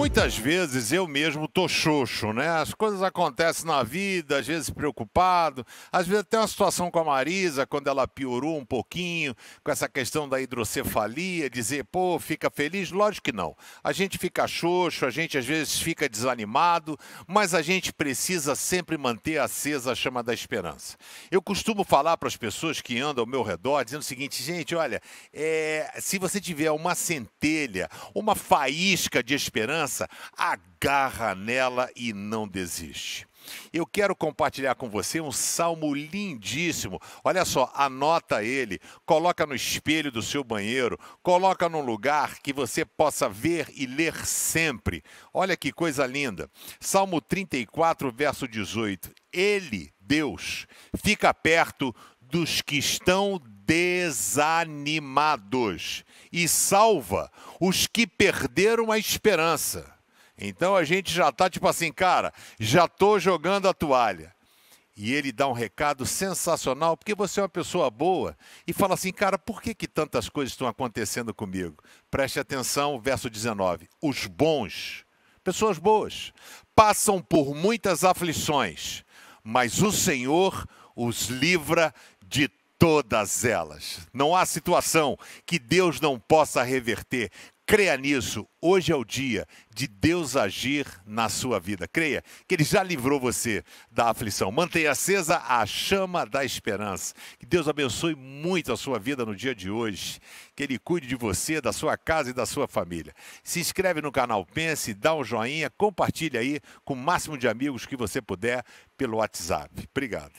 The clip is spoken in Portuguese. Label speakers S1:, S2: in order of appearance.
S1: Muitas vezes eu mesmo tô xoxo, né? As coisas acontecem na vida, às vezes preocupado, às vezes até uma situação com a Marisa, quando ela piorou um pouquinho, com essa questão da hidrocefalia, dizer, pô, fica feliz? Lógico que não. A gente fica xoxo, a gente às vezes fica desanimado, mas a gente precisa sempre manter acesa a chama da esperança. Eu costumo falar para as pessoas que andam ao meu redor, dizendo o seguinte, gente, olha, é, se você tiver uma centelha, uma faísca de esperança, agarra nela e não desiste. Eu quero compartilhar com você um salmo lindíssimo. Olha só, anota ele, coloca no espelho do seu banheiro, coloca num lugar que você possa ver e ler sempre. Olha que coisa linda. Salmo 34, verso 18. Ele, Deus, fica perto dos que estão desanimados e salva os que perderam a esperança. Então a gente já está tipo assim, cara, já estou jogando a toalha. E ele dá um recado sensacional, porque você é uma pessoa boa, e fala assim, cara, por que, que tantas coisas estão acontecendo comigo? Preste atenção, verso 19. Os bons, pessoas boas, passam por muitas aflições, mas o Senhor os livra de todas elas. Não há situação que Deus não possa reverter. Creia nisso. Hoje é o dia de Deus agir na sua vida. Creia que Ele já livrou você da aflição. Mantenha acesa a chama da esperança. Que Deus abençoe muito a sua vida no dia de hoje. Que Ele cuide de você, da sua casa e da sua família. Se inscreve no canal Pense, dá um joinha, compartilhe aí com o máximo de amigos que você puder pelo WhatsApp. Obrigado.